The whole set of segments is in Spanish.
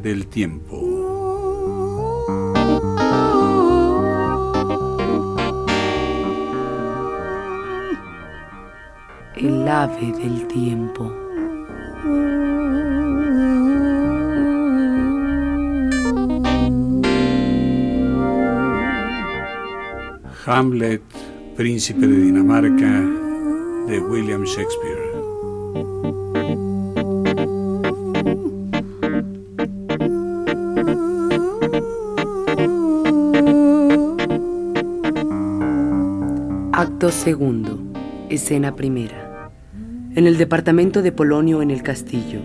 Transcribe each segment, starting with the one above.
Del tiempo. El ave del tiempo. Hamlet, príncipe de Dinamarca, de William Shakespeare. Acto segundo. Escena primera. En el departamento de Polonio en el castillo,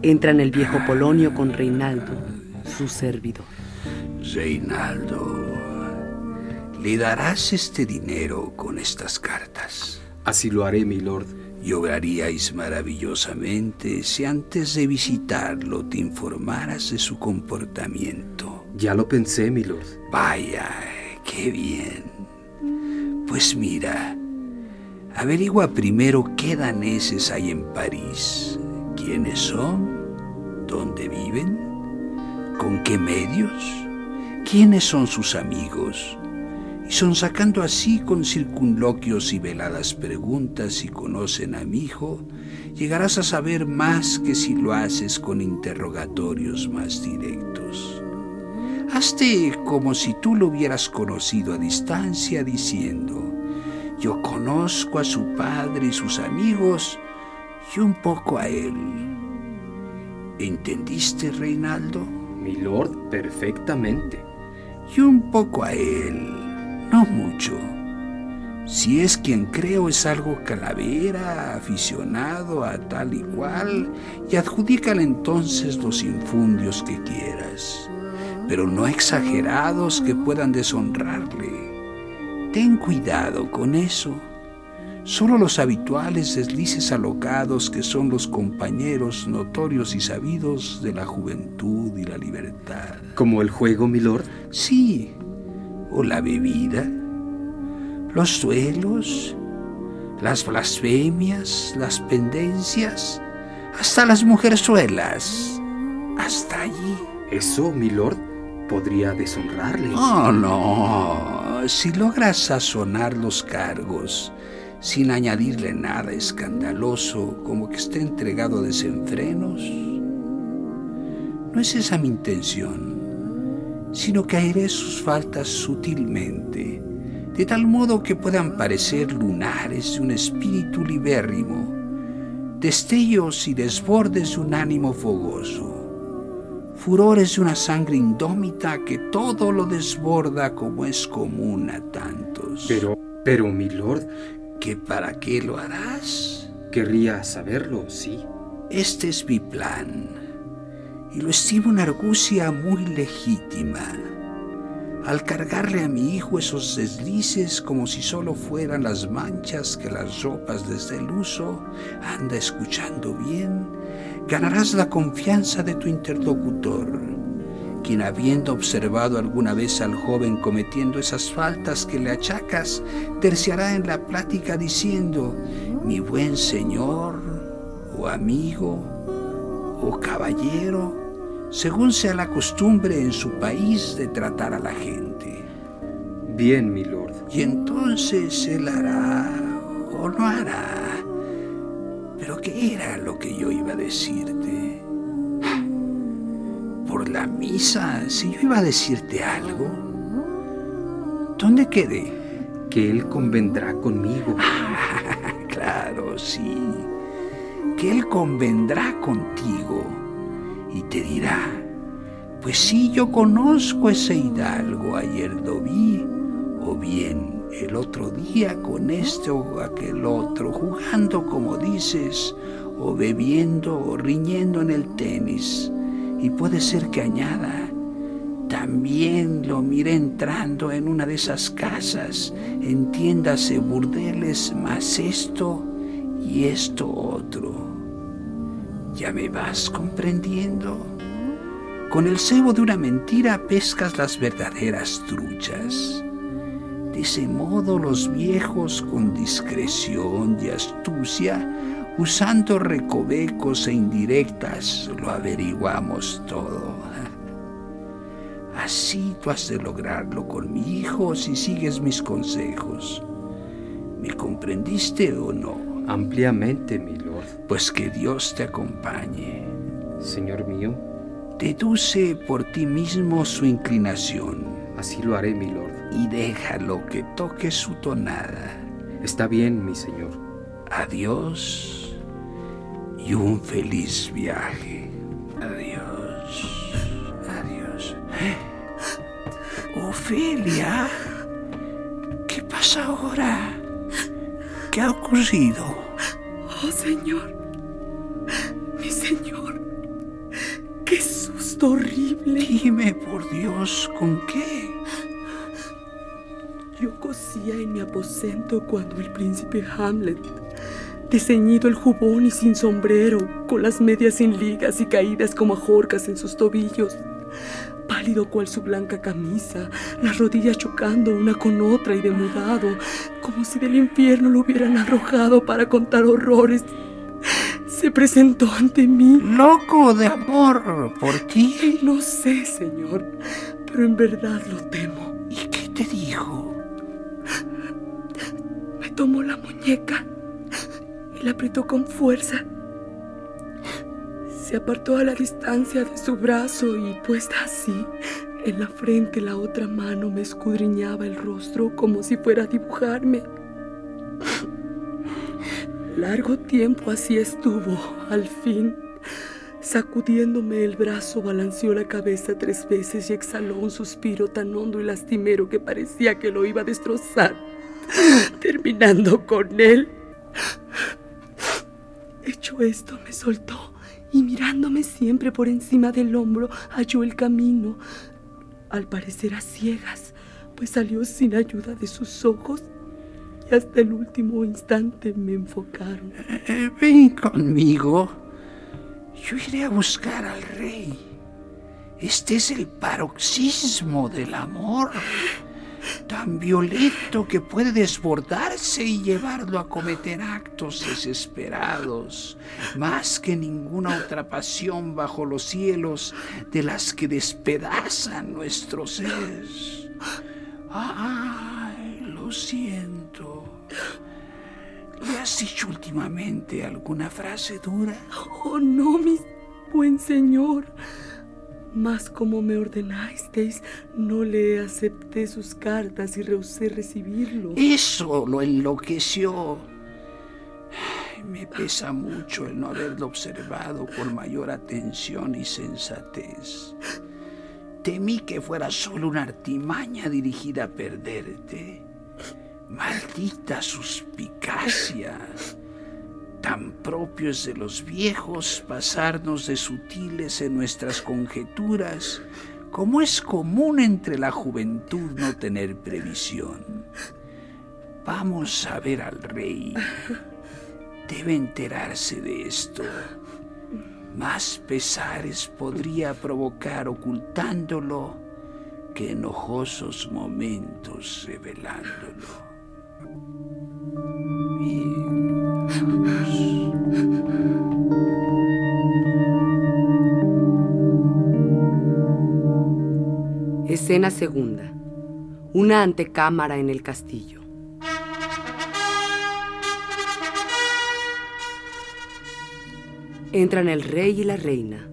entran el viejo Polonio con Reinaldo, su servidor. Reinaldo, ¿le darás este dinero con estas cartas? Así lo haré, mi lord. Y obraríais maravillosamente si antes de visitarlo te informaras de su comportamiento. Ya lo pensé, mi lord. Vaya, qué bien. Pues mira, averigua primero qué daneses hay en París, quiénes son, dónde viven, con qué medios, quiénes son sus amigos, y son sacando así con circunloquios y veladas preguntas si conocen a mi hijo, llegarás a saber más que si lo haces con interrogatorios más directos. Hazte como si tú lo hubieras conocido a distancia diciendo, yo conozco a su padre y sus amigos y un poco a él. ¿Entendiste, Reinaldo? Mi lord, perfectamente. Y un poco a él, no mucho. Si es quien creo es algo calavera, aficionado a tal y cual, y adjudícale entonces los infundios que quieras, pero no exagerados que puedan deshonrarle. Ten cuidado con eso. Solo los habituales deslices alocados que son los compañeros notorios y sabidos de la juventud y la libertad. ¿Como el juego, mi lord? Sí, o la bebida, los duelos, las blasfemias, las pendencias, hasta las mujerzuelas. Hasta allí. Eso, mi lord, podría deshonrarle. Oh, no. Si logras sazonar los cargos sin añadirle nada escandaloso, como que esté entregado a desenfrenos, no es esa mi intención, sino que airé sus faltas sutilmente, de tal modo que puedan parecer lunares de un espíritu libérrimo, destellos y desbordes de un ánimo fogoso furores de una sangre indómita que todo lo desborda como es común a tantos. Pero, pero, mi lord, ¿que para qué lo harás? Querría saberlo, sí. Este es mi plan, y lo estimo una argucia muy legítima. Al cargarle a mi hijo esos deslices como si solo fueran las manchas que las ropas desde el uso anda escuchando bien, ganarás la confianza de tu interlocutor, quien habiendo observado alguna vez al joven cometiendo esas faltas que le achacas, terciará en la plática diciendo, mi buen señor, o amigo, o caballero, según sea la costumbre en su país de tratar a la gente. Bien, mi lord. Y entonces él hará o no hará. Pero ¿qué era lo que yo iba a decirte? Por la misa, si yo iba a decirte algo, ¿dónde quedé? Que él convendrá conmigo. claro, sí. Que él convendrá contigo y te dirá, pues sí, yo conozco ese hidalgo, ayer lo vi, o bien el otro día con este o aquel otro, jugando como dices, o bebiendo o riñendo en el tenis. Y puede ser que añada, también lo miré entrando en una de esas casas, entiéndase burdeles, más esto y esto otro. ¿Ya me vas comprendiendo? Con el cebo de una mentira pescas las verdaderas truchas. De ese modo los viejos con discreción y astucia, usando recovecos e indirectas, lo averiguamos todo. Así tú has de lograrlo con mi hijo si sigues mis consejos. ¿Me comprendiste o no? Ampliamente, mi lord. Pues que Dios te acompañe. Señor mío. Deduce por ti mismo su inclinación Así lo haré, mi lord. Y déjalo que toque su tonada. Está bien, mi señor. Adiós y un feliz viaje. Adiós. Adiós. Ofelia, ¿qué pasa ahora? ¿Qué ha ocurrido? Oh, Señor. Mi Señor. Qué susto horrible. Dime, por Dios, ¿con qué? Yo cosía en mi aposento cuando el príncipe Hamlet, desceñido el jubón y sin sombrero, con las medias sin ligas y caídas como ajorcas en sus tobillos, pálido cual su blanca camisa, las rodillas chocando una con otra y demudado, como si del infierno lo hubieran arrojado para contar horrores, se presentó ante mí. Loco de amor por ti. No sé, señor, pero en verdad lo temo. ¿Y qué te dijo? Tomó la muñeca y la apretó con fuerza. Se apartó a la distancia de su brazo y puesta así, en la frente la otra mano me escudriñaba el rostro como si fuera a dibujarme. Largo tiempo así estuvo. Al fin, sacudiéndome el brazo, balanceó la cabeza tres veces y exhaló un suspiro tan hondo y lastimero que parecía que lo iba a destrozar, terminando con él. Hecho esto, me soltó y mirándome siempre por encima del hombro, halló el camino, al parecer a ciegas, pues salió sin ayuda de sus ojos y hasta el último instante me enfocaron. Eh, ven conmigo. Yo iré a buscar al rey. Este es el paroxismo del amor, tan violento que puede desbordarse y llevarlo a cometer actos desesperados, más que ninguna otra pasión bajo los cielos de las que despedazan nuestro ser. Ay, lo siento. ¿Le has dicho últimamente alguna frase dura? Oh, no, mi buen señor. Mas como me ordenasteis, no le acepté sus cartas y rehusé recibirlo. Eso lo enloqueció. Me pesa mucho el no haberlo observado con mayor atención y sensatez. Temí que fuera solo una artimaña dirigida a perderte. Maldita suspicacia. Tan propios de los viejos pasarnos de sutiles en nuestras conjeturas, como es común entre la juventud no tener previsión. Vamos a ver al rey. Debe enterarse de esto. Más pesares podría provocar ocultándolo que enojosos momentos revelándolo. Escena segunda. Una antecámara en el castillo. Entran el rey y la reina,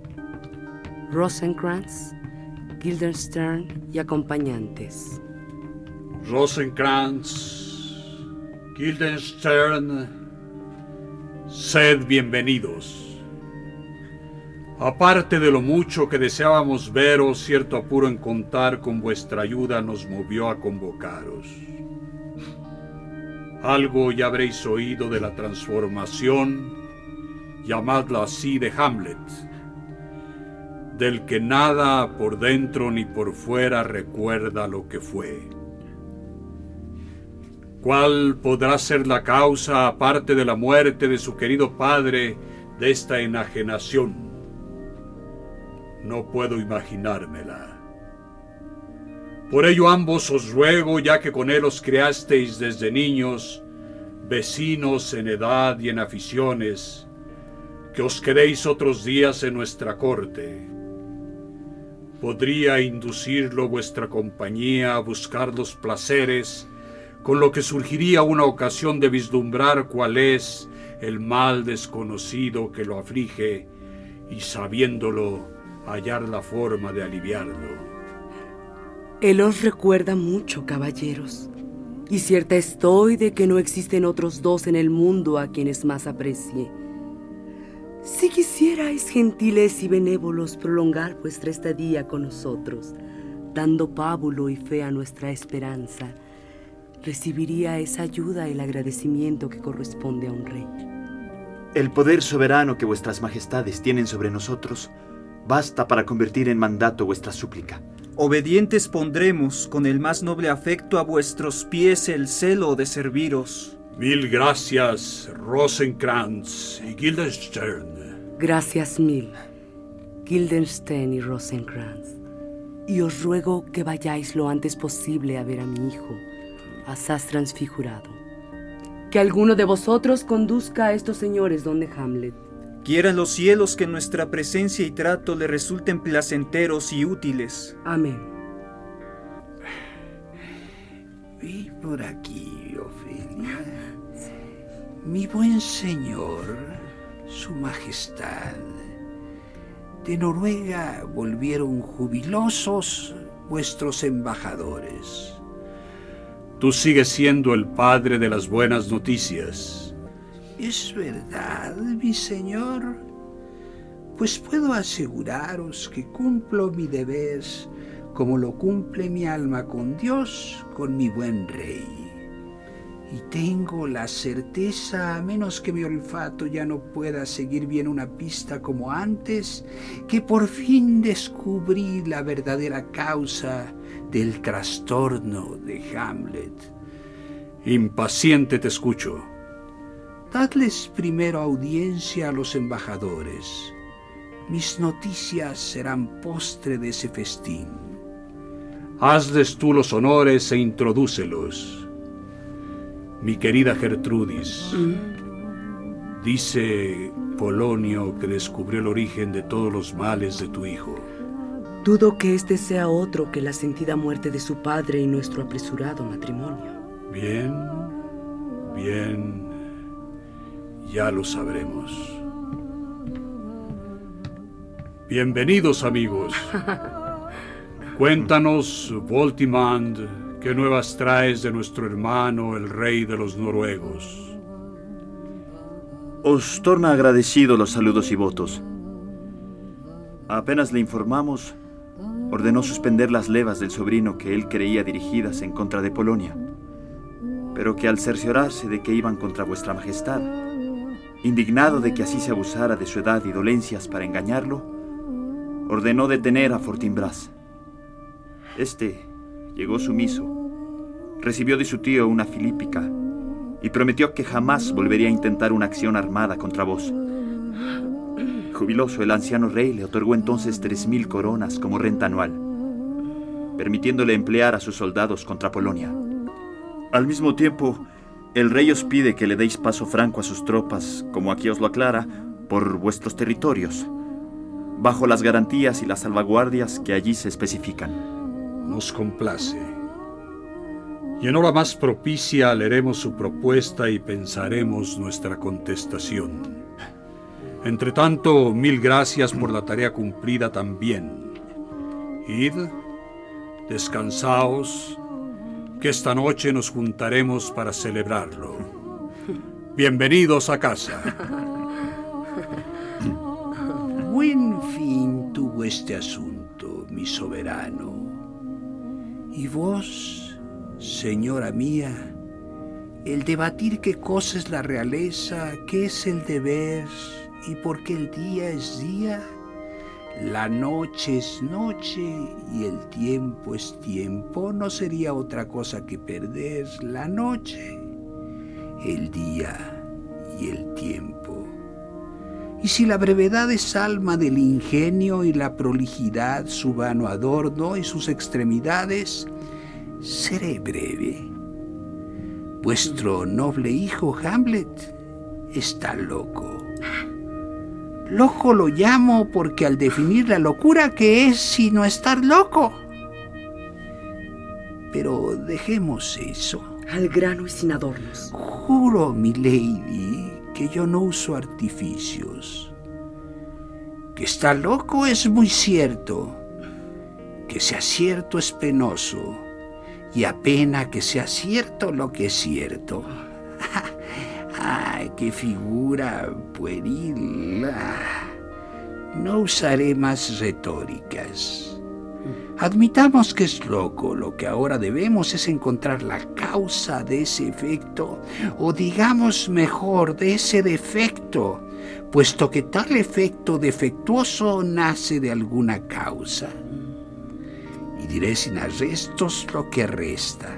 Rosencrantz, Guildenstern y acompañantes. Rosencrantz, Guildenstern, sed bienvenidos. Aparte de lo mucho que deseábamos veros, cierto apuro en contar con vuestra ayuda nos movió a convocaros. Algo ya habréis oído de la transformación, llamadla así, de Hamlet, del que nada por dentro ni por fuera recuerda lo que fue. ¿Cuál podrá ser la causa, aparte de la muerte de su querido padre, de esta enajenación? No puedo imaginármela. Por ello ambos os ruego, ya que con él os creasteis desde niños, vecinos en edad y en aficiones, que os quedéis otros días en nuestra corte. Podría inducirlo vuestra compañía a buscar los placeres con lo que surgiría una ocasión de vislumbrar cuál es el mal desconocido que lo aflige y sabiéndolo hallar la forma de aliviarlo. Él os recuerda mucho, caballeros, y cierta estoy de que no existen otros dos en el mundo a quienes más aprecie. Si quisierais, gentiles y benévolos, prolongar vuestra estadía con nosotros, dando pábulo y fe a nuestra esperanza, recibiría esa ayuda y el agradecimiento que corresponde a un rey. El poder soberano que vuestras majestades tienen sobre nosotros basta para convertir en mandato vuestra súplica. Obedientes pondremos con el más noble afecto a vuestros pies el celo de serviros. Mil gracias, Rosenkrantz y Guildenstern. Gracias mil, Guildenstern y Rosenkrantz. Y os ruego que vayáis lo antes posible a ver a mi hijo asaz transfigurado. Que alguno de vosotros conduzca a estos señores donde Hamlet. Quieran los cielos que nuestra presencia y trato le resulten placenteros y útiles. Amén. Vi por aquí, Ofelia. Mi buen señor, su majestad. De Noruega volvieron jubilosos vuestros embajadores. Tú sigues siendo el padre de las buenas noticias. ¿Es verdad, mi señor? Pues puedo aseguraros que cumplo mi deber como lo cumple mi alma con Dios, con mi buen rey. Y tengo la certeza, a menos que mi olfato ya no pueda seguir bien una pista como antes, que por fin descubrí la verdadera causa del trastorno de Hamlet. Impaciente te escucho. Dadles primero audiencia a los embajadores. Mis noticias serán postre de ese festín. Hazles tú los honores e introdúcelos. Mi querida Gertrudis, dice Polonio que descubrió el origen de todos los males de tu hijo. Dudo que este sea otro que la sentida muerte de su padre y nuestro apresurado matrimonio. Bien, bien, ya lo sabremos. Bienvenidos amigos. Cuéntanos, Voltimand, qué nuevas traes de nuestro hermano, el rey de los noruegos. Os torna agradecido los saludos y votos. Apenas le informamos, ordenó suspender las levas del sobrino que él creía dirigidas en contra de Polonia, pero que al cerciorarse de que iban contra vuestra majestad, indignado de que así se abusara de su edad y dolencias para engañarlo, ordenó detener a Fortinbras. Este llegó sumiso, recibió de su tío una filípica y prometió que jamás volvería a intentar una acción armada contra vos. Jubiloso, el anciano rey le otorgó entonces tres mil coronas como renta anual, permitiéndole emplear a sus soldados contra Polonia. Al mismo tiempo, el rey os pide que le deis paso franco a sus tropas, como aquí os lo aclara, por vuestros territorios, bajo las garantías y las salvaguardias que allí se especifican. Nos complace. Y en hora más propicia leeremos su propuesta y pensaremos nuestra contestación. Entre tanto, mil gracias por la tarea cumplida también. Id, descansaos, que esta noche nos juntaremos para celebrarlo. Bienvenidos a casa. Buen fin tuvo este asunto, mi soberano. Y vos, señora mía, el debatir qué cosa es la realeza, qué es el deber y por qué el día es día, la noche es noche y el tiempo es tiempo, no sería otra cosa que perder la noche, el día y el tiempo. Y si la brevedad es alma del ingenio y la prolijidad su vano adorno y sus extremidades, seré breve. Vuestro noble hijo Hamlet está loco. Loco lo llamo porque al definir la locura que es sino estar loco. Pero dejemos eso. Al grano y sin adornos. Juro, mi lady, que yo no uso artificios. Que está loco es muy cierto. Que sea cierto es penoso. Y apena que sea cierto lo que es cierto. ¡Ay, qué figura pueril! No usaré más retóricas. Admitamos que es loco, lo que ahora debemos es encontrar la causa de ese efecto, o digamos mejor, de ese defecto, puesto que tal efecto defectuoso nace de alguna causa. Y diré sin arrestos lo que resta.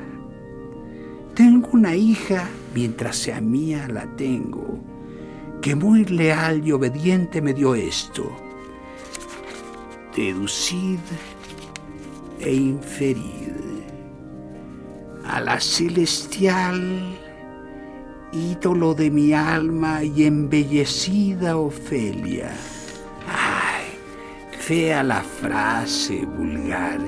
Tengo una hija, mientras sea mía la tengo, que muy leal y obediente me dio esto. Deducid e inferid a la celestial ídolo de mi alma y embellecida Ofelia. Ay, fea la frase vulgar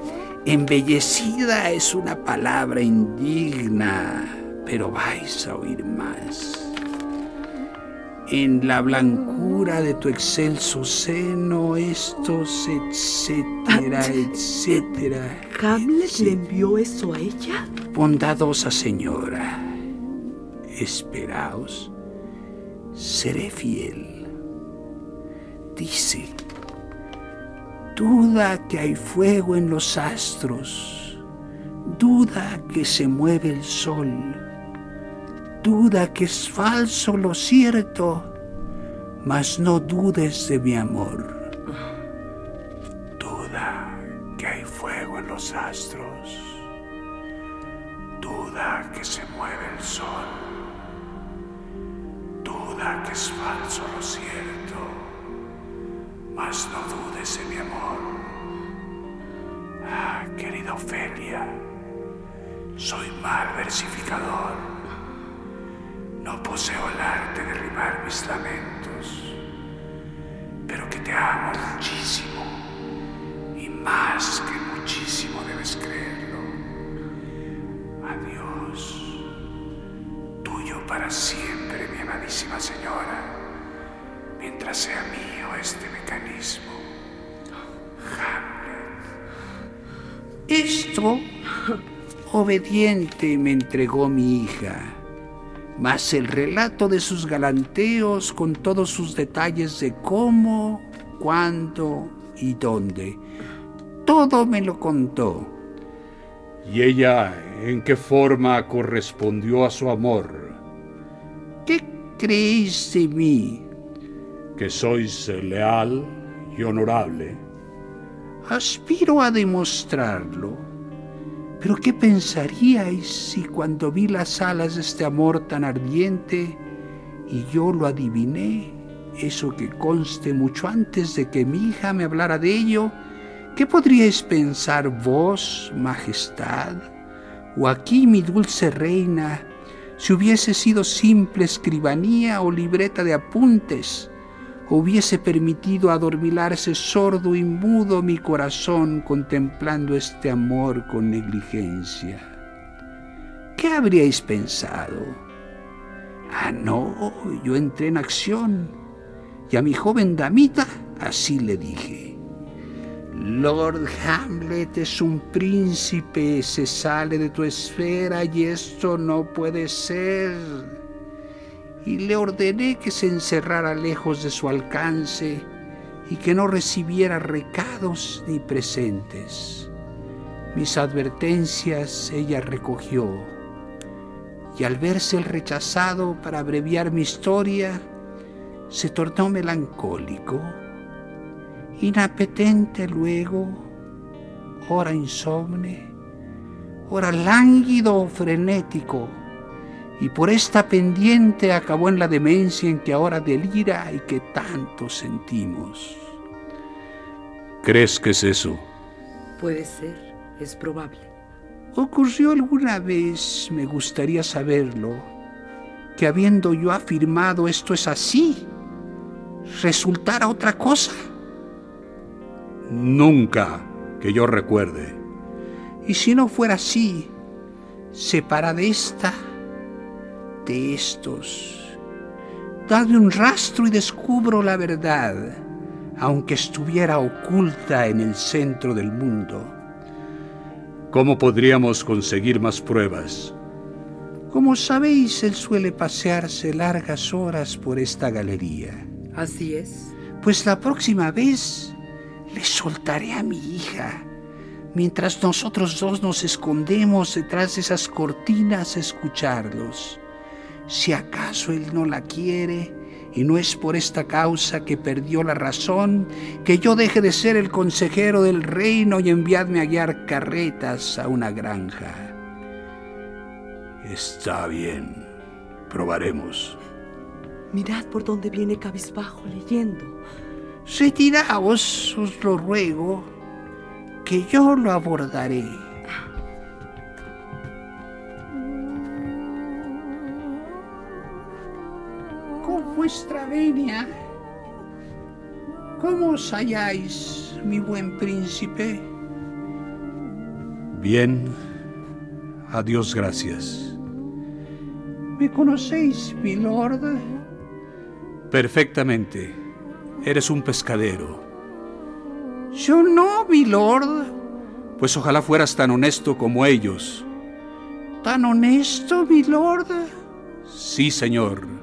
Embellecida es una palabra indigna, pero vais a oír más. En la blancura de tu excelso seno, estos, etcétera, etcétera. ¿Hamlet le envió eso a ella? Bondadosa señora, esperaos, seré fiel. Dice, duda que hay fuego en los astros, duda que se mueve el sol, duda que es falso lo cierto, mas no dudes de mi amor. Sea mío este mecanismo. Hamlet. Esto, obediente, me entregó mi hija, mas el relato de sus galanteos con todos sus detalles de cómo, cuándo y dónde, todo me lo contó. ¿Y ella en qué forma correspondió a su amor? ¿Qué creéis de mí? Que sois leal y honorable. Aspiro a demostrarlo. Pero ¿qué pensaríais si cuando vi las alas de este amor tan ardiente y yo lo adiviné, eso que conste mucho antes de que mi hija me hablara de ello, ¿qué podríais pensar vos, majestad, o aquí mi dulce reina, si hubiese sido simple escribanía o libreta de apuntes? Hubiese permitido adormilarse sordo y mudo mi corazón contemplando este amor con negligencia. ¿Qué habríais pensado? Ah, no, yo entré en acción y a mi joven damita así le dije. Lord Hamlet es un príncipe, se sale de tu esfera y esto no puede ser y le ordené que se encerrara lejos de su alcance y que no recibiera recados ni presentes. Mis advertencias ella recogió y al verse el rechazado para abreviar mi historia, se tornó melancólico, inapetente luego, ora insomne, ora lánguido o frenético, y por esta pendiente acabó en la demencia en que ahora delira y que tanto sentimos. ¿Crees que es eso? Puede ser, es probable. ¿Ocurrió alguna vez, me gustaría saberlo, que habiendo yo afirmado esto es así, resultara otra cosa? Nunca que yo recuerde. Y si no fuera así, separa de esta, de estos. Dale un rastro y descubro la verdad, aunque estuviera oculta en el centro del mundo. ¿Cómo podríamos conseguir más pruebas? Como sabéis, él suele pasearse largas horas por esta galería. Así es. Pues la próxima vez le soltaré a mi hija, mientras nosotros dos nos escondemos detrás de esas cortinas a escucharlos. Si acaso él no la quiere, y no es por esta causa que perdió la razón, que yo deje de ser el consejero del reino y enviadme a guiar carretas a una granja. Está bien, probaremos. Mirad por dónde viene cabizbajo leyendo. Retiraos, os lo ruego, que yo lo abordaré. Vuestra venia, ¿cómo os halláis, mi buen príncipe? Bien, a Dios gracias. ¿Me conocéis, mi lord? Perfectamente. Eres un pescadero. Yo no, mi lord. Pues ojalá fueras tan honesto como ellos. ¿Tan honesto, mi lord? Sí, señor.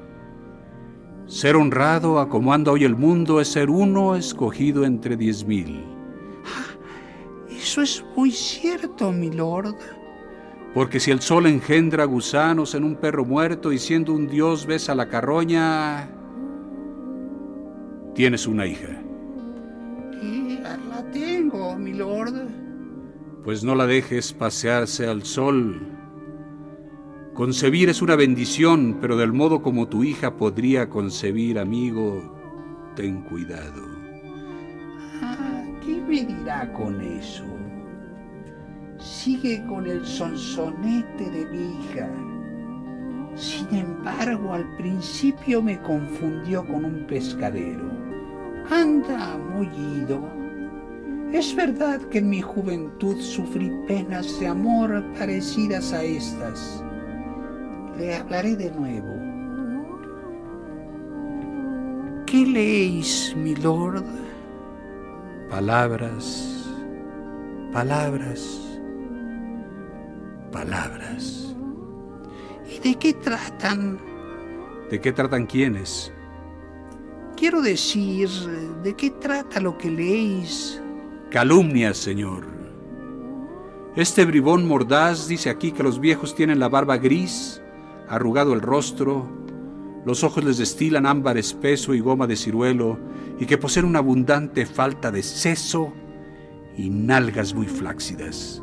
Ser honrado a como anda hoy el mundo es ser uno escogido entre diez mil. Eso es muy cierto, mi lord. Porque si el sol engendra gusanos en un perro muerto y siendo un dios besa la carroña, tienes una hija. Y la tengo, mi lord. Pues no la dejes pasearse al sol. Concebir es una bendición, pero del modo como tu hija podría concebir, amigo, ten cuidado. Ah, ¿Qué me dirá con eso? Sigue con el sonsonete de mi hija. Sin embargo, al principio me confundió con un pescadero. Anda muy ido. Es verdad que en mi juventud sufrí penas de amor parecidas a estas. Le hablaré de nuevo. ¿Qué leéis, mi lord? Palabras, palabras, palabras. ¿Y de qué tratan? ¿De qué tratan quiénes? Quiero decir, ¿de qué trata lo que leéis? Calumnias, señor. Este bribón mordaz dice aquí que los viejos tienen la barba gris, arrugado el rostro, los ojos les destilan ámbar espeso y goma de ciruelo, y que poseen una abundante falta de seso y nalgas muy flácidas.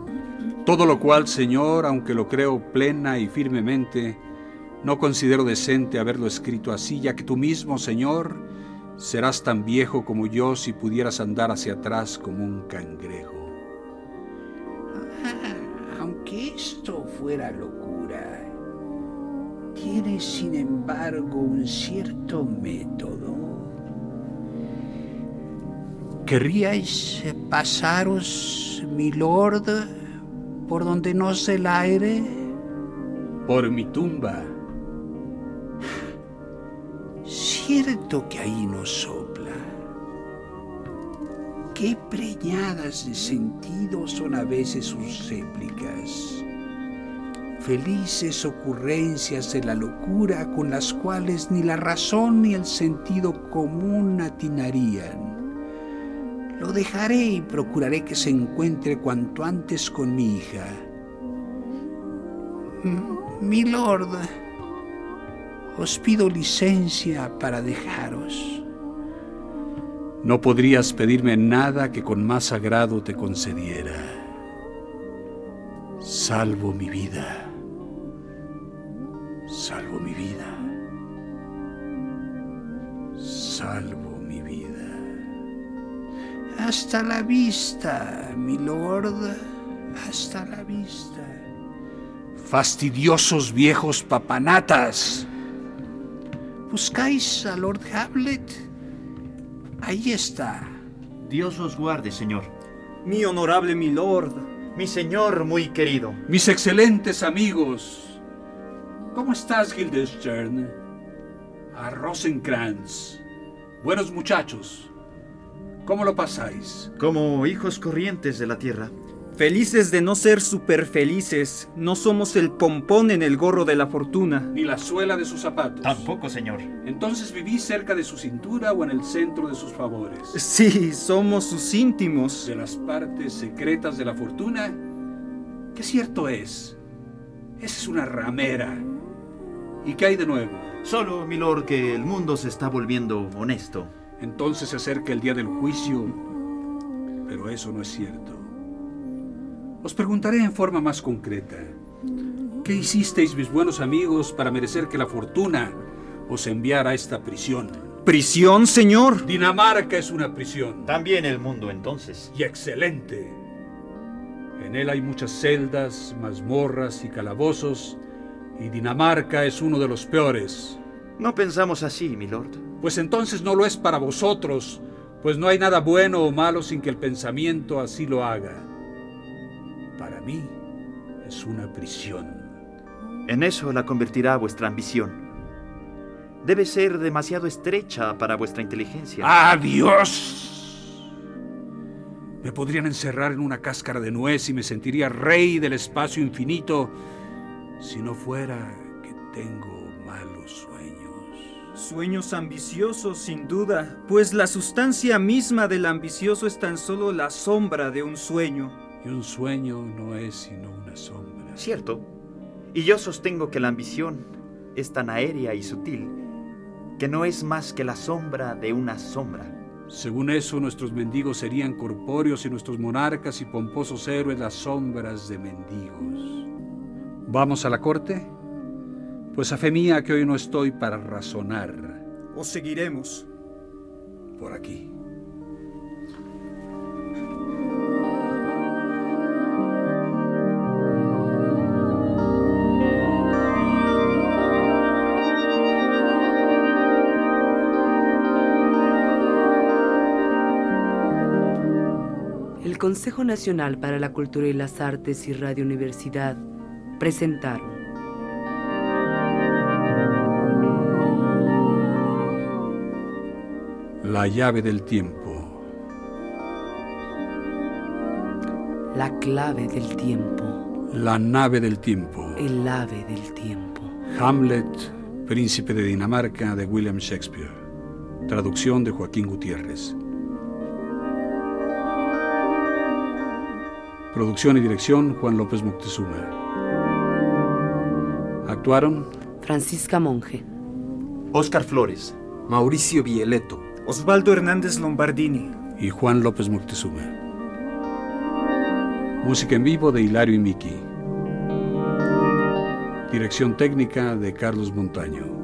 Todo lo cual, señor, aunque lo creo plena y firmemente, no considero decente haberlo escrito así, ya que tú mismo, señor, serás tan viejo como yo si pudieras andar hacia atrás como un cangrejo. Ah, aunque esto fuera locura, tiene sin embargo un cierto método. ¿Querríais pasaros, mi lord, por donde no se el aire? Por mi tumba. Cierto que ahí no sopla. Qué preñadas de sentido son a veces sus réplicas. Felices ocurrencias de la locura con las cuales ni la razón ni el sentido común atinarían. Lo dejaré y procuraré que se encuentre cuanto antes con mi hija. Milord, os pido licencia para dejaros. No podrías pedirme nada que con más agrado te concediera, salvo mi vida, salvo mi vida. Hasta la vista, milord, hasta la vista. Fastidiosos viejos papanatas. ¿Buscáis a Lord Hamlet? Ahí está. Dios os guarde, señor. Mi honorable milord. Mi señor muy querido. Mis excelentes amigos. ¿Cómo estás, Guildenstern? A Rosenkrantz. Buenos muchachos. ¿Cómo lo pasáis? Como hijos corrientes de la tierra. Felices de no ser super felices, no somos el pompón en el gorro de la fortuna. Ni la suela de sus zapatos. Tampoco, señor. Entonces vivís cerca de su cintura o en el centro de sus favores. Sí, somos sus íntimos. De las partes secretas de la fortuna, ¿qué cierto es? Esa es una ramera. ¿Y qué hay de nuevo? Solo, milord, que el mundo se está volviendo honesto. Entonces se acerca el día del juicio, pero eso no es cierto. Os preguntaré en forma más concreta. ¿Qué hicisteis, mis buenos amigos, para merecer que la fortuna os enviara a esta prisión? ¿Prisión, señor? Dinamarca es una prisión. También el mundo, entonces. Y excelente. En él hay muchas celdas, mazmorras y calabozos, y Dinamarca es uno de los peores. No pensamos así, milord. Pues entonces no lo es para vosotros, pues no hay nada bueno o malo sin que el pensamiento así lo haga. Para mí es una prisión. En eso la convertirá vuestra ambición. Debe ser demasiado estrecha para vuestra inteligencia. ¡Adiós! Me podrían encerrar en una cáscara de nuez y me sentiría rey del espacio infinito si no fuera que tengo malos sueños. Sueños ambiciosos, sin duda, pues la sustancia misma del ambicioso es tan solo la sombra de un sueño. Y un sueño no es sino una sombra. Cierto. Y yo sostengo que la ambición es tan aérea y sutil que no es más que la sombra de una sombra. Según eso, nuestros mendigos serían corpóreos y nuestros monarcas y pomposos héroes las sombras de mendigos. ¿Vamos a la corte? Pues a fe mía que hoy no estoy para razonar. Os seguiremos. Por aquí. El Consejo Nacional para la Cultura y las Artes y Radio Universidad presentaron La llave del tiempo. La clave del tiempo, La nave del tiempo. el ave del tiempo. Hamlet, príncipe de Dinamarca de William Shakespeare. Traducción de Joaquín Gutiérrez. Producción y dirección Juan López Moctezuma. Actuaron Francisca Monge, Óscar Flores. Mauricio Vieleto. Osvaldo Hernández Lombardini. y Juan López Moctezuma. Música en vivo de Hilario y Miki. Dirección técnica de Carlos Montaño.